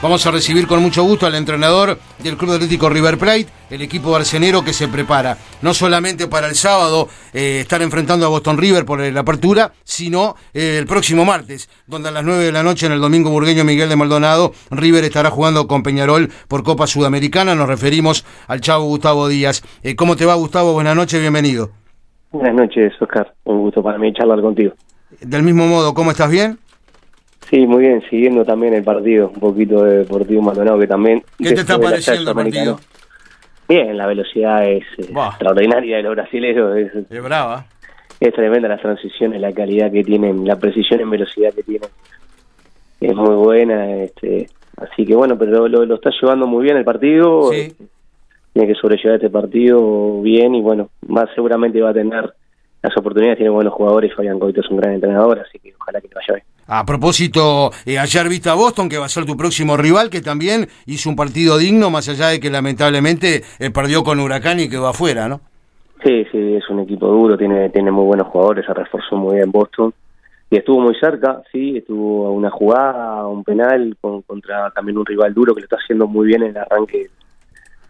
Vamos a recibir con mucho gusto al entrenador del Club Atlético River Plate, el equipo arcenero que se prepara no solamente para el sábado eh, estar enfrentando a Boston River por la apertura, sino eh, el próximo martes, donde a las 9 de la noche en el domingo burgueño Miguel de Maldonado, River estará jugando con Peñarol por Copa Sudamericana. Nos referimos al chavo Gustavo Díaz. Eh, ¿Cómo te va, Gustavo? Buenas noches, bienvenido. Buenas noches, Oscar. Un gusto para mí charlar contigo. Del mismo modo, ¿cómo estás bien? Sí, muy bien, siguiendo también el partido, un poquito de Deportivo Maldonado que también... ¿Qué te está pareciendo el partido? Bien, la velocidad es eh, extraordinaria de los brasileños. Es, es brava. Es tremenda las transiciones, la calidad que tienen, la precisión en velocidad que tienen. Es muy buena, este, así que bueno, pero lo, lo está llevando muy bien el partido. Sí. Tiene que sobrellevar este partido bien y bueno, más seguramente va a tener las oportunidades, tiene buenos jugadores, Fabián Coito es un gran entrenador, así que ojalá que le vaya bien. A propósito, eh, ayer viste a Boston, que va a ser tu próximo rival, que también hizo un partido digno, más allá de que lamentablemente eh, perdió con Huracán y quedó afuera, ¿no? Sí, sí, es un equipo duro, tiene, tiene muy buenos jugadores, se reforzó muy bien Boston y estuvo muy cerca, sí, estuvo a una jugada, un penal con, contra también un rival duro que lo está haciendo muy bien en el arranque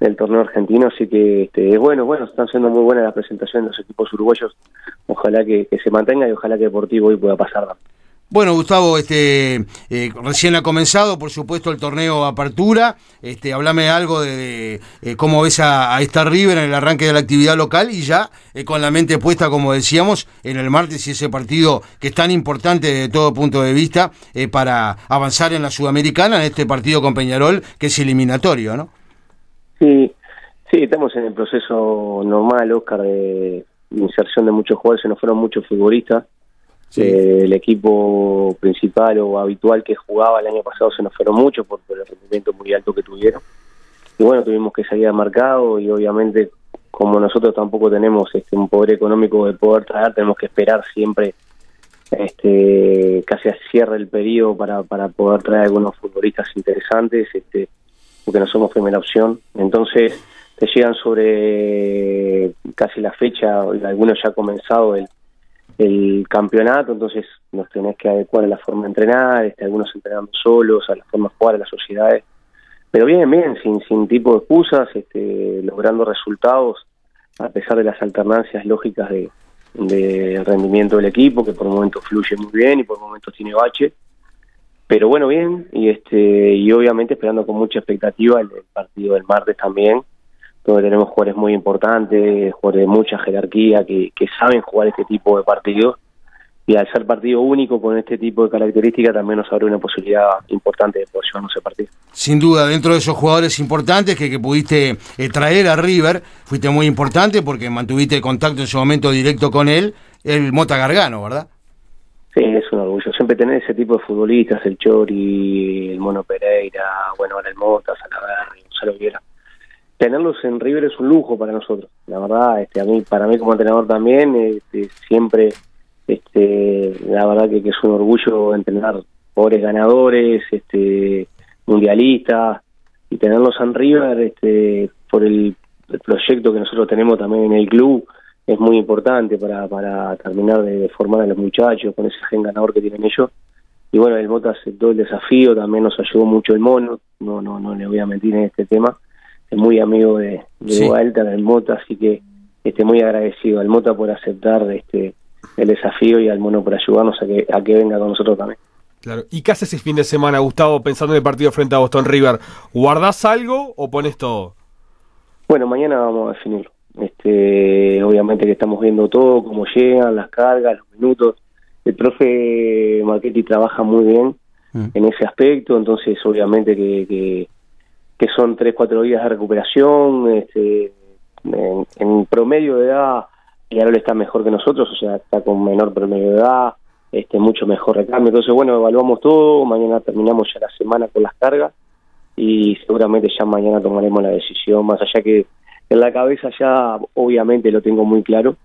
del torneo argentino, así que este, es bueno, bueno, están siendo muy buenas las presentaciones de los equipos uruguayos, ojalá que, se mantenga y ojalá que Deportivo hoy pueda pasar. Bueno, Gustavo, este, eh, recién ha comenzado, por supuesto, el torneo Apertura. Este, háblame algo de, eh, cómo ves a, a, esta River en el arranque de la actividad local y ya eh, con la mente puesta, como decíamos, en el martes y ese partido que es tan importante desde todo punto de vista eh, para avanzar en la Sudamericana, en este partido con Peñarol, que es eliminatorio, ¿no? Sí, sí, estamos en el proceso normal, Oscar, de inserción de muchos jugadores, se nos fueron muchos futbolistas Sí. Eh, el equipo principal o habitual que jugaba el año pasado se nos fueron mucho por, por, el rendimiento muy alto que tuvieron. Y bueno, tuvimos que salir a mercado y obviamente como nosotros tampoco tenemos este, un poder económico de poder traer, tenemos que esperar siempre este casi a cierre el periodo para, para poder traer algunos futbolistas interesantes, este porque no somos primera opción. Entonces te llegan sobre casi la fecha, algunos ya ha comenzado el campeonato, entonces nos tenés que adecuar a la forma de entrenar, este, algunos entrenando solos, a la forma de jugar a las sociedades, pero bien, bien, sin, sin tipo de excusas, este, logrando resultados a pesar de las alternancias lógicas de, de rendimiento del equipo, que por momentos fluye muy bien y por momentos tiene bache, pero bueno, bien, y este y obviamente esperando con mucha expectativa el, el partido del martes también, donde tenemos jugadores muy importantes, jugadores de mucha jerarquía que, que saben jugar este tipo de partidos y al ser partido único con este tipo de características también nos abre una posibilidad importante de poder llevarnos ese partido. Sin duda, dentro de esos jugadores importantes que, que pudiste eh, traer a River, fuiste muy importante porque mantuviste contacto en su momento directo con él, el Mota Gargano, ¿verdad? Sí, es un orgullo. Tener ese tipo de futbolistas, el Chori, el Mono Pereira, bueno, ahora el Mota, Salaverri, Gonzalo Viera tenerlos en River es un lujo para nosotros. La verdad, este, a mí, para mí como entrenador también, este, siempre, este, la verdad que, es un orgullo entrenar pobres ganadores, este, mundialistas, y tenerlos en River, este, por el, proyecto que nosotros tenemos también en el club, es muy importante para, para terminar de formar a los muchachos con ese gen ganador que tienen ellos. Y bueno, el Mota aceptó el desafío, también nos ayudó mucho el mono, no, no, no le voy a mentir en este tema es muy amigo de, de sí. Walter, del Mota, así que este, muy agradecido al Mota por aceptar este el desafío y al Mono por ayudarnos a que, a que venga con nosotros también. Claro. ¿Y qué haces ese fin de semana, Gustavo, pensando en el partido frente a Boston River? ¿Guardás algo o pones todo? Bueno, mañana vamos a definirlo. Este, obviamente que estamos viendo todo, cómo llegan, las cargas, los minutos. El profe Marchetti trabaja muy bien mm. en ese aspecto, entonces obviamente que, que que son tres, cuatro días de recuperación, este, en, en, promedio de edad, Yarol está mejor que nosotros, o sea, está con menor promedio de edad, este, mucho mejor recambio. Entonces, bueno, evaluamos todo, mañana terminamos ya la semana con las cargas y seguramente ya mañana tomaremos la decisión, más allá que en la cabeza ya obviamente lo tengo muy claro,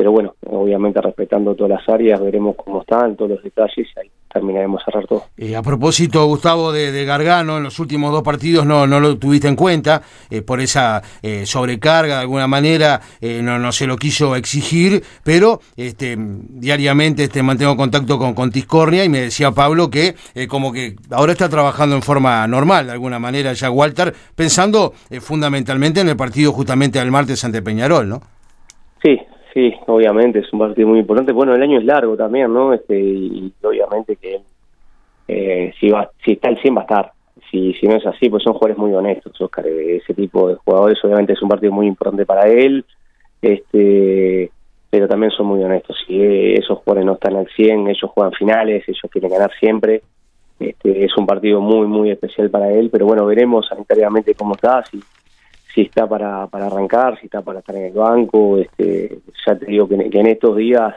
pero bueno, obviamente respetando todas las áreas, veremos cómo están, todos los detalles y ahí terminaremos cerrar todo. Eh, a propósito, Gustavo, de, Gargano, en los últimos dos partidos no, no lo tuviste en cuenta eh, por esa eh, sobrecarga, de alguna manera no, no se lo quiso exigir, pero este, diariamente este, mantengo contacto con, con Tiscornia y me decía Pablo que como que ahora está trabajando en forma normal, de alguna manera ya Walter, pensando fundamentalmente en el partido justamente del martes ante Peñarol, ¿no? Sí, Sí, obviamente es un partido muy importante. Bueno, el año es largo también, ¿no? Este y, obviamente que eh, si va, si está el 100 va a estar. Si, si no es así, pues son jugadores muy honestos, Oscar. Ese tipo de jugadores, obviamente es un partido muy importante para él, este, pero también son muy honestos. Si esos jugadores no están al 100, ellos juegan finales, ellos quieren ganar siempre. Este, es un partido muy, muy especial para él, pero bueno, veremos sanitariamente cómo está, si si está para, para arrancar, si está para estar en el banco. Este, ya te digo que, en estos días,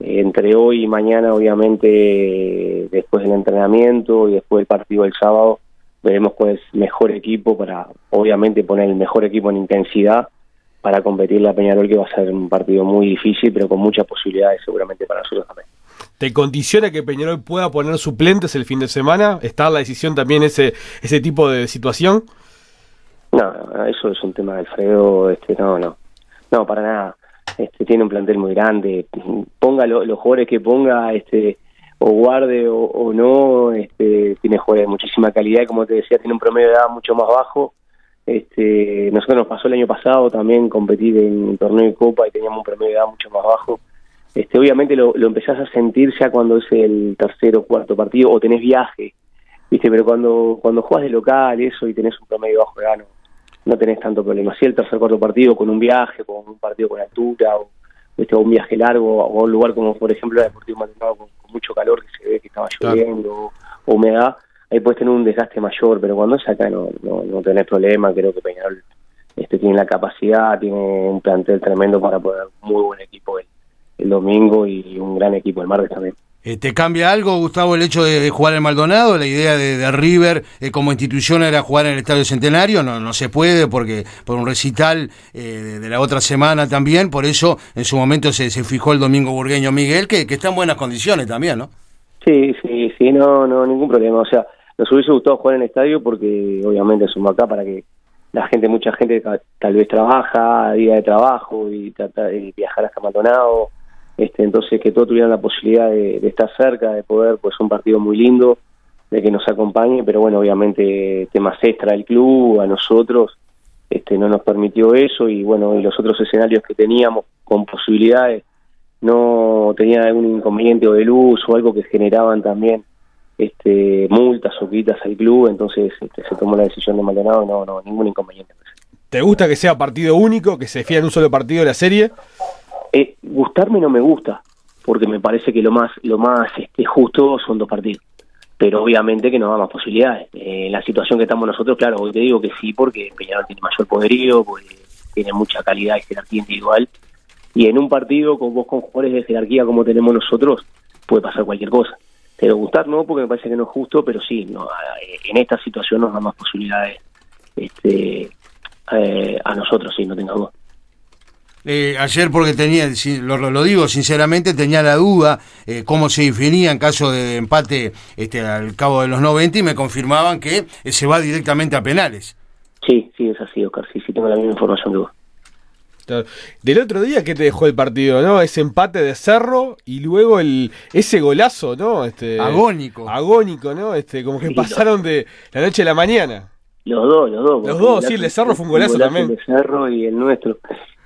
entre hoy y mañana, obviamente, después del entrenamiento y después del partido del sábado, veremos cuál es el mejor equipo para, obviamente, poner el mejor equipo en intensidad para competir la Peñarol, que va a ser un partido muy difícil, pero con muchas posibilidades seguramente para nosotros también. ¿Te condiciona que Peñarol pueda poner suplentes el fin de semana? ¿Está la decisión también ese, ese tipo de situación? No, eso es un tema de Alfredo, este, no, no, no, para nada. Este, tiene un plantel muy grande, ponga los jugadores que ponga, este, o guarde o, no, este, tiene jugadores de muchísima calidad como te decía, tiene un promedio de edad mucho más bajo. Este, nosotros nos pasó el año pasado también competir en torneo de copa y teníamos un promedio de edad mucho más bajo. Este, obviamente lo, lo empezás a sentir ya cuando es el tercer o cuarto partido o tenés viaje, viste, pero cuando cuando juegas de local eso y tenés un promedio bajo de gano, no tenés tanto problema. Si el tercer cuarto partido con un viaje, con un partido con altura, o, un viaje largo, o un lugar como por ejemplo el Deportivo Maldonado con, mucho calor que se ve que estaba lloviendo, o humedad, ahí puedes tener un desgaste mayor, pero cuando es acá no, no, no tenés problema, creo que Peñarol este, tiene la capacidad, tiene un plantel tremendo para poder un muy buen equipo el, el domingo y un gran equipo el martes también. Eh, ¿Te cambia algo, Gustavo, el hecho de, jugar en Maldonado? La idea de, River eh, como institución era jugar en el Estadio Centenario, no, no se puede porque por un recital eh, de, la otra semana también, por eso en su momento se, se fijó el domingo burgueño Miguel, que, está en buenas condiciones también, ¿no? Sí, sí, sí, no, no, ningún problema. O sea, nos hubiese gustado jugar en el estadio porque obviamente somos acá para que la gente, mucha gente tal vez trabaja, día de trabajo y, de viajar hasta Maldonado este, entonces que todos tuvieran la posibilidad de, estar cerca, de poder, pues un partido muy lindo, de que nos acompañe, pero bueno, obviamente temas extra del club, a nosotros, este, no nos permitió eso y bueno, y los otros escenarios que teníamos con posibilidades no tenían algún inconveniente o de luz o algo que generaban también este, multas o quitas al club, entonces este, se tomó la decisión de Maldonado, no, no, ningún inconveniente. ¿Te gusta que sea partido único, que se fía en un solo partido de la serie? Eh, gustarme no me gusta, porque me parece que lo más lo más este, justo son dos partidos. Pero obviamente que nos da más posibilidades. Eh, la situación que estamos nosotros, claro, hoy te digo que sí, porque Peñarol tiene mayor poderío, porque tiene mucha calidad y jerarquía individual. Y en un partido con vos con jugadores de jerarquía como tenemos nosotros, puede pasar cualquier cosa. Pero gustar no, porque me parece que no es justo, pero sí, no, en esta situación nos da más posibilidades este, eh, a nosotros, sí, no tenga duda. Eh, ayer porque tenía, lo, lo, digo sinceramente, tenía la duda eh, cómo se definía en caso de empate este, al cabo de los 90 y me confirmaban que eh, se va directamente a penales. Sí, sí, es así, Oscar, sí, sí, tengo la misma información que vos. Del otro día, ¿qué te dejó el partido, no? Ese empate de Cerro y luego el ese golazo, ¿no? Este, agónico. Agónico, ¿no? Este, como que pasaron de la noche a la mañana. Los dos, los dos. Los dos, sí, el de Cerro fue un golazo también. El de Cerro y el nuestro.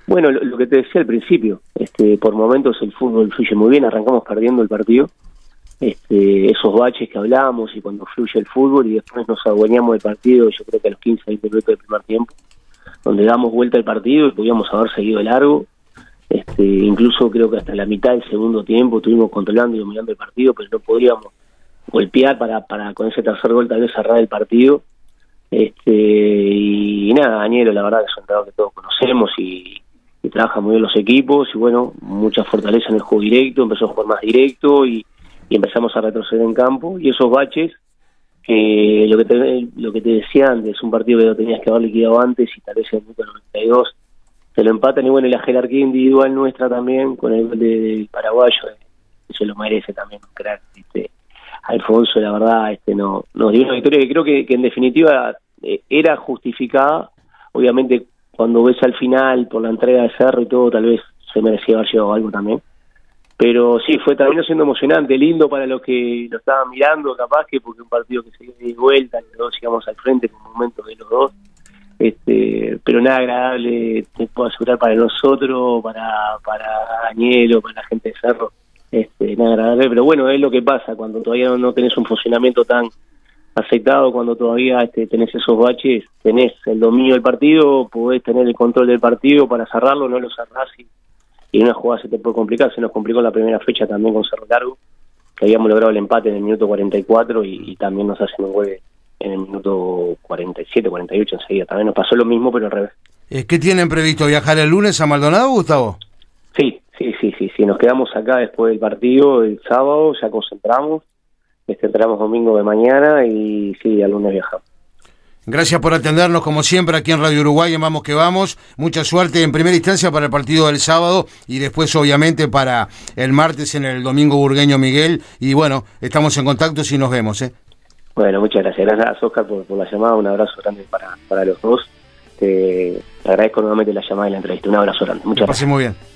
Bueno, lo, que te decía al principio, este, por momentos el fútbol fluye muy bien, arrancamos perdiendo el partido, este, esos baches que hablábamos y cuando fluye el fútbol y después nos adueñamos del partido, yo creo que a los 15, 20 minutos del primer tiempo, donde damos vuelta al partido y podíamos haber seguido largo, este, incluso creo que hasta la mitad del segundo tiempo estuvimos controlando y dominando el partido, pero no podríamos golpear para, para con ese tercer gol tal vez cerrar el partido. Este, y, nada, Danielo, la verdad que es un trabajo que todos conocemos y, y trabaja muy bien los equipos y bueno, mucha fortaleza en el juego directo, empezó a jugar más directo y, empezamos a retroceder en campo y esos baches que lo que te, lo que te decía antes, un partido que lo tenías que haber liquidado antes y tal vez en el 92 se lo empatan y bueno, y la jerarquía individual nuestra también con el gol del paraguayo, se lo merece también crack. Este, Alfonso, la verdad, este no nos dio una victoria que creo que, en definitiva eh, era justificada. Obviamente, cuando ves al final por la entrega de Cerro y todo, tal vez se merecía haber llegado algo también. Pero sí, fue también siendo emocionante, lindo para los que lo estaban mirando, capaz que porque un partido que se dio de vuelta, que los dos llegamos al frente con momentos de los dos. Este, pero nada agradable, te puedo asegurar para nosotros, para, para Añelo, para la gente de Cerro este, nada agradable, pero bueno, es lo que pasa cuando todavía no, tenés un funcionamiento tan aceptado, cuando todavía este, tenés esos baches, tenés el dominio del partido, podés tener el control del partido para cerrarlo, no lo cerrás y, en una jugada se te puede complicar, se nos complicó la primera fecha también con Cerro Largo, que habíamos logrado el empate en el minuto 44 y, y también nos hacen un gol en el minuto 47, 48 enseguida, también nos pasó lo mismo pero al revés. Eh, ¿Qué tienen previsto? ¿Viajar el lunes a Maldonado, Gustavo? Sí, Sí, sí, sí, sí, nos quedamos acá después del partido el sábado, ya concentramos, este, entramos domingo de mañana y sí, al lunes viajamos. Gracias por atendernos como siempre aquí en Radio Uruguay en Vamos que Vamos. Mucha suerte en primera instancia para el partido del sábado y después obviamente para el martes en el Domingo Burgueño Miguel. Y bueno, estamos en contacto si nos vemos. ¿eh? Bueno, muchas gracias. Gracias Oscar por, la llamada. Un abrazo grande para, para los dos. Te agradezco nuevamente la llamada y la entrevista. Un abrazo grande. Muchas gracias. muy bien.